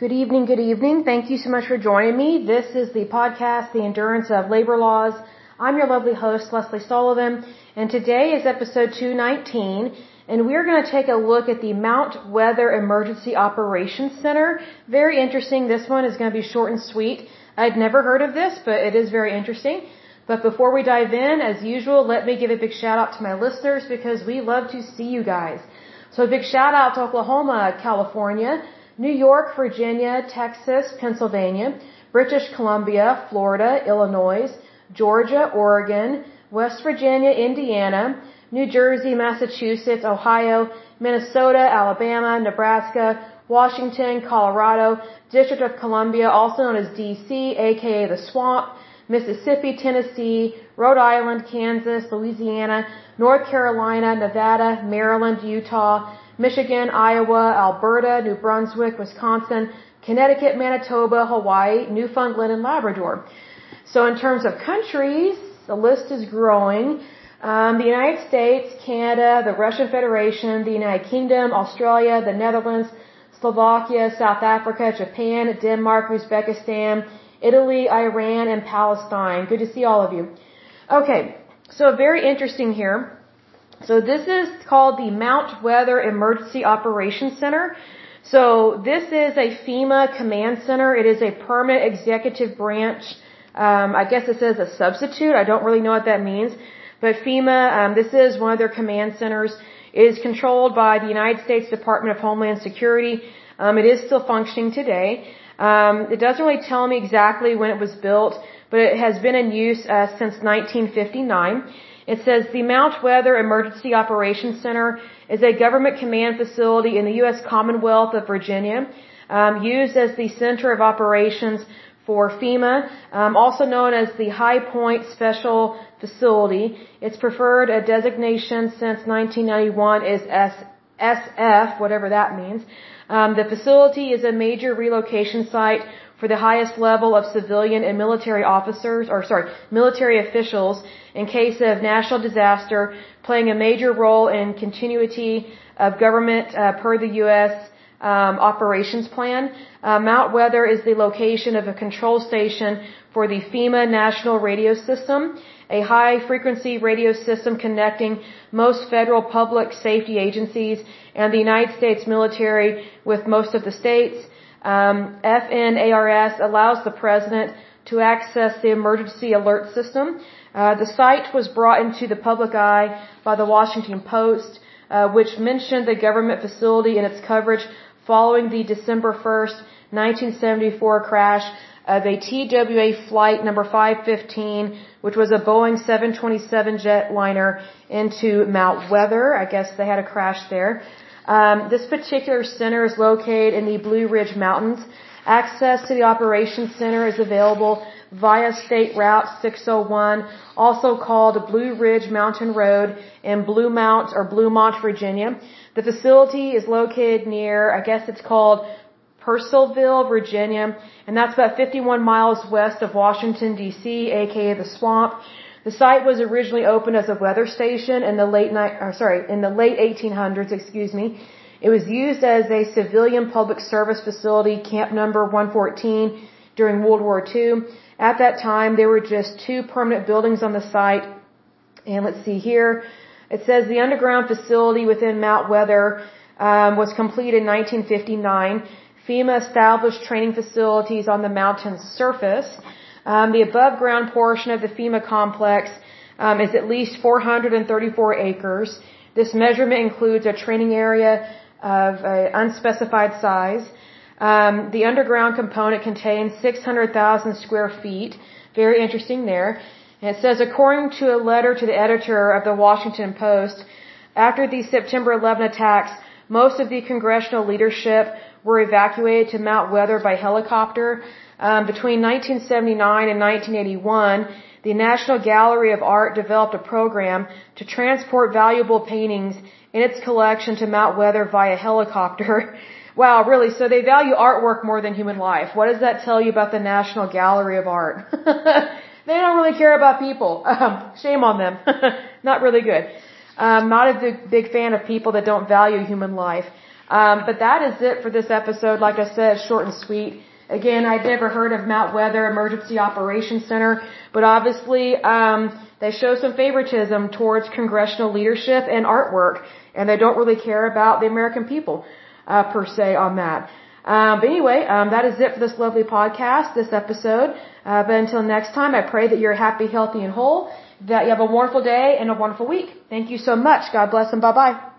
Good evening, good evening. Thank you so much for joining me. This is the podcast, The Endurance of Labor Laws. I'm your lovely host, Lesley Sullivan, and today is episode 219, and we're going to take a look at the Mount Weather Emergency Operations Center. Very interesting. This one is going to be short and sweet. I'd never heard of this, but it is very interesting. But before we dive in, as usual, let me give a big shout out to my listeners because we love to see you guys. So a big shout out to Oklahoma, California, New York, Virginia, Texas, Pennsylvania, British Columbia, Florida, Illinois, Georgia, Oregon, West Virginia, Indiana, New Jersey, Massachusetts, Ohio, Minnesota, Alabama, Nebraska, Washington, Colorado, District of Columbia, also known as DC, aka the Swamp, Mississippi, Tennessee, Rhode Island, Kansas, Louisiana, North Carolina, Nevada, Maryland, Utah, Michigan, Iowa, Alberta, New Brunswick, Wisconsin, Connecticut, Manitoba, Hawaii, Newfoundland, and Labrador. So in terms of countries, the list is growing. Um, the United States, Canada, the Russian Federation, the United Kingdom, Australia, the Netherlands, Slovakia, South Africa, Japan, Denmark, Uzbekistan, Italy, Iran, and Palestine. Good to see all of you. Okay, so very interesting here. So this is called the Mount Weather Emergency Operations Center. So this is a FEMA command center. It is a permanent executive branch. Um, I guess it says a substitute. I don't really know what that means. But FEMA, um, this is one of their command centers. It is controlled by the United States Department of Homeland Security. Um, it is still functioning today. Um, it doesn't really tell me exactly when it was built, but it has been in use uh, since 1959. It says the Mount Weather Emergency Operations Center is a government command facility in the U.S. Commonwealth of Virginia, um, used as the center of operations for FEMA, um, also known as the High Point Special Facility. Its preferred designation since 1991 is S SF, whatever that means. Um, the facility is a major relocation site for the highest level of civilian and military officers, or sorry, military officials in case of national disaster, playing a major role in continuity of government uh, per the U.S. Um, operations plan. Uh, Mount Weather is the location of a control station for the FEMA National Radio System, a high frequency radio system connecting most federal public safety agencies and the United States military with most of the states. Um, FNARS allows the president to access the emergency alert system. Uh, the site was brought into the public eye by the Washington Post, uh, which mentioned the government facility in its coverage following the December 1st, 1974 crash of a TWA flight number 515, which was a Boeing 727 jetliner into Mount Weather. I guess they had a crash there. Um, this particular center is located in the Blue Ridge Mountains. Access to the operations center is available via State Route 601, also called Blue Ridge Mountain Road in Blue Mount or Bluemont, Virginia. The facility is located near, I guess it's called Purcellville, Virginia, and that's about 51 miles west of Washington, D.C., aka the swamp. The site was originally opened as a weather station in the late night, or sorry, in the late 1800s, excuse me. It was used as a civilian public service facility, camp number 114, during World War II. At that time, there were just two permanent buildings on the site. And let's see here. It says the underground facility within Mount Weather um, was completed in 1959. FEMA established training facilities on the mountain's surface. Um, the above ground portion of the FEMA complex um, is at least 434 acres. This measurement includes a training area of unspecified size. Um, the underground component contains 600,000 square feet. Very interesting there. And it says, according to a letter to the editor of the Washington Post, after the September 11 attacks, most of the congressional leadership were evacuated to Mount Weather by helicopter. Um, between 1979 and 1981, the National Gallery of Art developed a program to transport valuable paintings in its collection to Mount Weather via helicopter. wow, really? So they value artwork more than human life. What does that tell you about the National Gallery of Art? they don't really care about people. Um, shame on them. not really good. Um, not a big, big fan of people that don't value human life. Um, but that is it for this episode. Like I said, short and sweet. Again, I'd never heard of Mount Weather Emergency Operations Center, but obviously, um, they show some favoritism towards congressional leadership and artwork, and they don't really care about the American people, uh, per se on that. Um, but anyway, um, that is it for this lovely podcast, this episode. Uh, but until next time, I pray that you're happy, healthy, and whole, that you have a wonderful day and a wonderful week. Thank you so much. God bless and bye bye.